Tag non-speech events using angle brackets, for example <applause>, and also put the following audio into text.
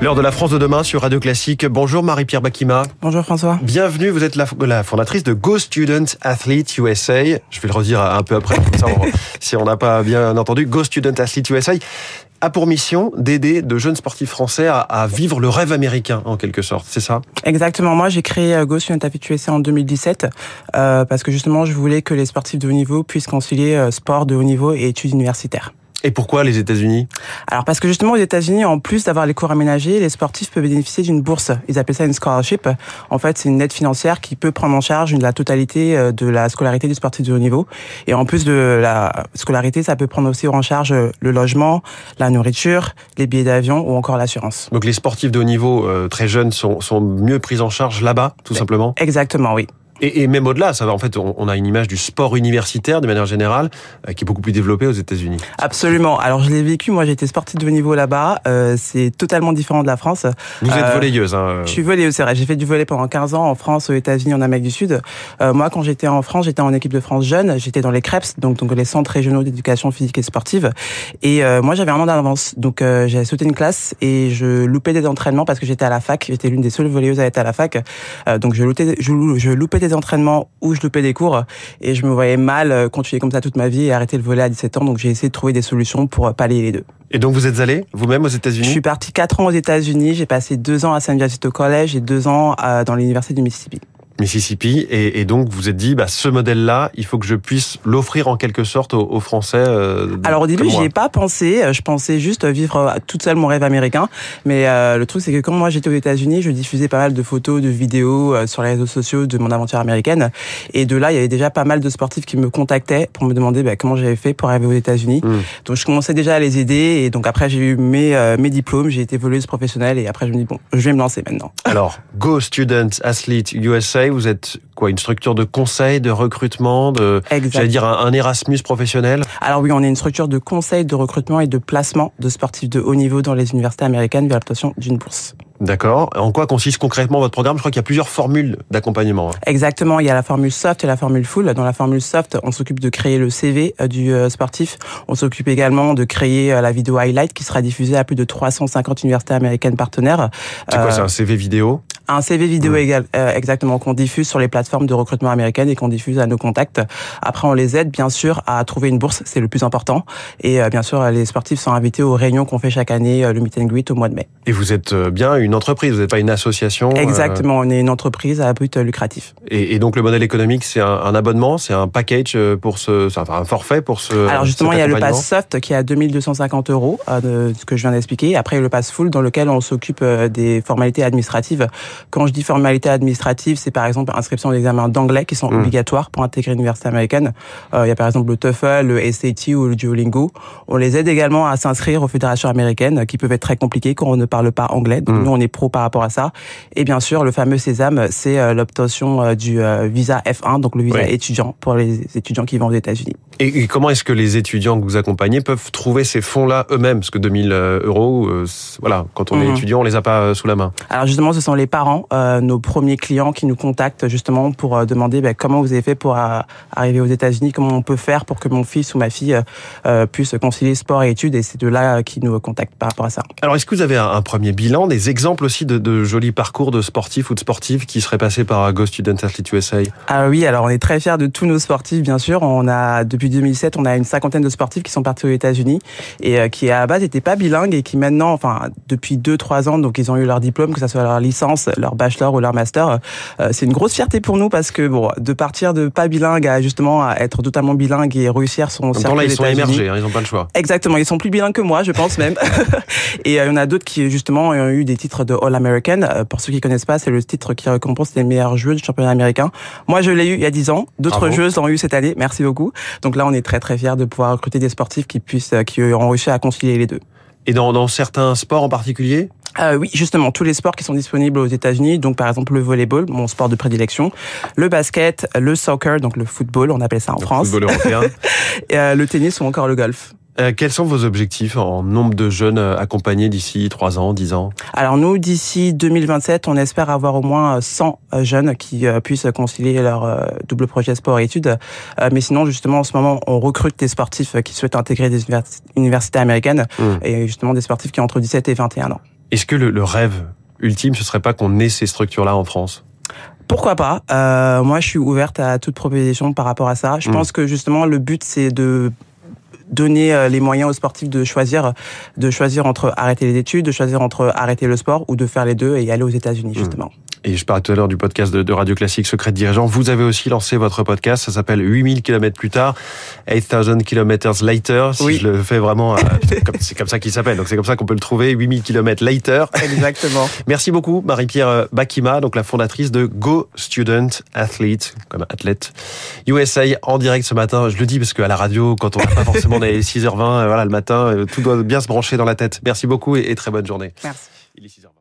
L'heure de la France de demain sur Radio Classique. Bonjour Marie-Pierre Bakima. Bonjour François. Bienvenue, vous êtes la, la, fondatrice de Go Student Athlete USA. Je vais le redire un peu après, comme ça, <laughs> si on n'a pas bien entendu. Go Student Athlete USA a pour mission d'aider de jeunes sportifs français à, à, vivre le rêve américain, en quelque sorte, c'est ça? Exactement. Moi, j'ai créé Go Student Athlete USA en 2017 euh, parce que justement, je voulais que les sportifs de haut niveau puissent concilier euh, sport de haut niveau et études universitaires. Et pourquoi les États-Unis? Alors parce que justement aux États-Unis, en plus d'avoir les cours aménagés, les sportifs peuvent bénéficier d'une bourse. Ils appellent ça une scholarship. En fait, c'est une aide financière qui peut prendre en charge la totalité euh, de la scolarité du sportif de haut niveau. Et en plus de la scolarité, ça peut prendre aussi en charge le logement, la nourriture, les billets d'avion ou encore l'assurance. Donc les sportifs de haut niveau euh, très jeunes sont, sont mieux pris en charge là-bas, tout simplement? Exactement, oui. Et, et, même au-delà, ça va en fait, on, on, a une image du sport universitaire de manière générale euh, qui est beaucoup plus développée aux États-Unis. Absolument. Alors je l'ai vécu. Moi, j'ai été sportive de haut niveau là-bas. Euh, c'est totalement différent de la France. Vous êtes volleyeuse. Hein. Je suis volleyeuse, c'est vrai. J'ai fait du volley pendant 15 ans en France, aux États-Unis, en Amérique du Sud. Euh, moi, quand j'étais en France, j'étais en équipe de France jeune. J'étais dans les CREPS, donc donc les centres régionaux d'éducation physique et sportive. Et euh, moi, j'avais un an d'avance. Donc euh, j'ai sauté une classe et je loupais des entraînements parce que j'étais à la fac. J'étais l'une des seules volleyeuses à être à la fac. donc je loupais, je, je loupais des entraînements où je loupais des cours et je me voyais mal continuer comme ça toute ma vie et arrêter le volet à 17 ans. Donc j'ai essayé de trouver des solutions pour pallier les deux. Et donc vous êtes allé vous-même aux États-Unis? Je suis parti quatre ans aux États-Unis. J'ai passé deux ans à San Diego College et deux ans dans l'université du Mississippi. Mississippi. Et, et, donc vous êtes dit bah ce modèle là il faut que je puisse l'offrir en quelque sorte aux, aux Français euh, alors au début j'y ai pas pensé. Je pensais juste vivre toute seule mon rêve américain. Mais euh, le truc c'est que quand moi j'étais aux États-Unis je diffusais pas mal de photos de vidéos euh, sur les réseaux sociaux de mon aventure américaine. Et de là il y avait déjà pas mal de sportifs qui me contactaient pour me demander bah, comment j'avais fait pour arriver aux États-Unis. Mmh. donc je commençais déjà à les aider. Et donc après j'ai eu mes euh, mes diplômes. J'ai été voleuse professionnelle. Et après je me dis bon je vais me lancer maintenant. Alors Go Student Athlete USA vous êtes quoi une structure de conseil, de recrutement, de j'allais dire un, un, Erasmus professionnel? Alors oui, on est une structure de conseil, de recrutement et de placement de sportifs de haut niveau dans les universités américaines via l'obtention d'une bourse. D'accord. En quoi consiste concrètement votre programme? Je crois qu'il y a plusieurs formules d'accompagnement. hein. Exactement. Il y a la formule soft et la formule full. Dans la formule soft, on s'occupe de créer le CV du sportif. On s'occupe également de créer la vidéo highlight qui sera diffusée à plus de 350 universités américaines partenaires. C'est quoi, c'est un CV vidéo? Un CV vidéo égal, euh, exactement, qu'on diffuse sur les plateformes de recrutement américaines et qu'on diffuse à nos contacts. Après, on les aide, bien sûr, à trouver une bourse. C'est le plus important. Et euh, bien sûr, les sportifs sont invités aux réunions qu'on fait chaque année, euh, le meet and greet au mois de mai. Et vous êtes bien une entreprise, vous n'êtes pas une association Exactement, on est une entreprise à but lucratif. Et, et donc le modèle économique, c'est un, un, abonnement, c'est un package pour ce, enfin un forfait pour ce. Alors justement, il y a le pass soft qui est à 2250 euros, ce que je viens d'expliquer. Après, il y a le pass full dans lequel on s'occupe des formalités administratives. Quand je dis formalités administratives, c'est par exemple inscription d'examens d'anglais qui sont mmh. obligatoires pour intégrer l'université américaine. Euh, il y a par exemple le TOEFL, le SAT ou le Duolingo. On les aide également à s'inscrire aux fédérations américaines qui peuvent être très compliquées quand on ne parle pas anglais. Donc mmh. nous, on est pro par rapport à ça. Et bien sûr, le fameux Sésame, c'est euh, l'obtention du euh, visa F1, donc le visa étudiant pour les étudiants qui vont aux États-Unis. Et, et comment est-ce que les étudiants que vous accompagnez peuvent trouver ces fonds-là eux-mêmes? Parce que 2000 euros, euh, voilà, quand on Mhm. est étudiant, on les a pas euh, sous la main. Alors justement, ce sont les parents, euh, nos premiers clients qui nous contactent justement pour euh, demander ben, comment vous avez fait pour euh, arriver aux États-Unis, comment on peut faire pour que mon fils ou ma fille euh, euh, puisse concilier sport et études. Et c'est de là euh, qui nous contactent par rapport à ça. Alors, est-ce que vous avez un, un premier bilan, des exemples aussi de, de jolis parcours de sportifs ou de sportives qui seraient passés par Go Student Athlete USA Ah oui, alors on est très fiers de tous nos sportifs, bien sûr. On a depuis 2007, on a une cinquantaine de sportifs qui sont partis aux États-Unis et euh, qui à la base n'étaient pas bilingues et qui maintenant, enfin depuis deux trois ans, donc ils ont eu leur diplôme, que ça soit leur licence, leur bachelor ou leur master. Euh, c'est une grosse fierté pour nous parce que bon, de partir de pas bilingue à justement à être totalement bilingue et réussir son circuit là, ils sont émergés, hein, ils n'ont pas le choix. Exactement, ils sont plus bilingues que moi, je pense même. <laughs> et euh, il y en a d'autres qui justement ont eu des titres de All American. Euh, pour ceux qui connaissent pas, c'est le titre qui récompense les meilleurs joueurs du championnat américain. Moi, je l'ai eu il y a 10 ans. D'autres joueuses l'ont eu cette année. Merci beaucoup. Donc là, on est très très fiers de pouvoir recruter des sportifs qui puissent, euh, qui ont réussi à concilier les deux. Et dans, dans certains sports en particulier? Euh, oui, justement, tous les sports qui sont disponibles aux États-Unis, donc par exemple le volleyball, mon sport de prédilection, le basket, le soccer, donc le football, on appelle ça en France, football européen. <laughs> et, euh, le tennis ou encore le golf. Euh, quels sont vos objectifs en nombre de jeunes euh, accompagnés d'ici 3 ans, 10 ans? Alors nous, d'ici 2027, on espère avoir au moins 100 euh, jeunes qui puissent concilier leur double projet sport et études. Mais sinon, justement, en ce moment, on recrute des sportifs qui souhaitent intégrer des univers- universités américaines Mm. et justement des sportifs qui ont entre 17 et 21 ans. Est-ce que le, le rêve ultime, ce serait pas qu'on ait ces structures-là en France? Pourquoi pas? Euh, Moi, je suis ouverte à toute proposition par rapport à ça. Je Mm. pense que justement, le but, c'est de donner euh, les moyens aux sportifs de choisir, de choisir entre arrêter les études, de choisir entre arrêter le sport ou de faire les deux et aller aux États-Unis justement. Et je parlais tout à l'heure du podcast de, de Radio Classique Secret de Dirigeant. Vous avez aussi lancé votre podcast. Ça s'appelle 8000 km plus tard, 8000 km later. Si Oui. je le fais vraiment, euh, <laughs> c'est comme, ça qu'il s'appelle. Donc c'est comme ça qu'on peut le trouver. 8000 km later. Exactement. <laughs> Merci beaucoup, Marie-Pierre Bakima, donc la fondatrice de Go Student Athlete, comme athlète USA en direct ce matin. Je le dis parce qu'à la radio, quand on n'a pas forcément les 6h20, euh, voilà, le matin, euh, tout doit bien se brancher dans la tête. Merci beaucoup et, et très bonne journée. Merci. Il est 6h20.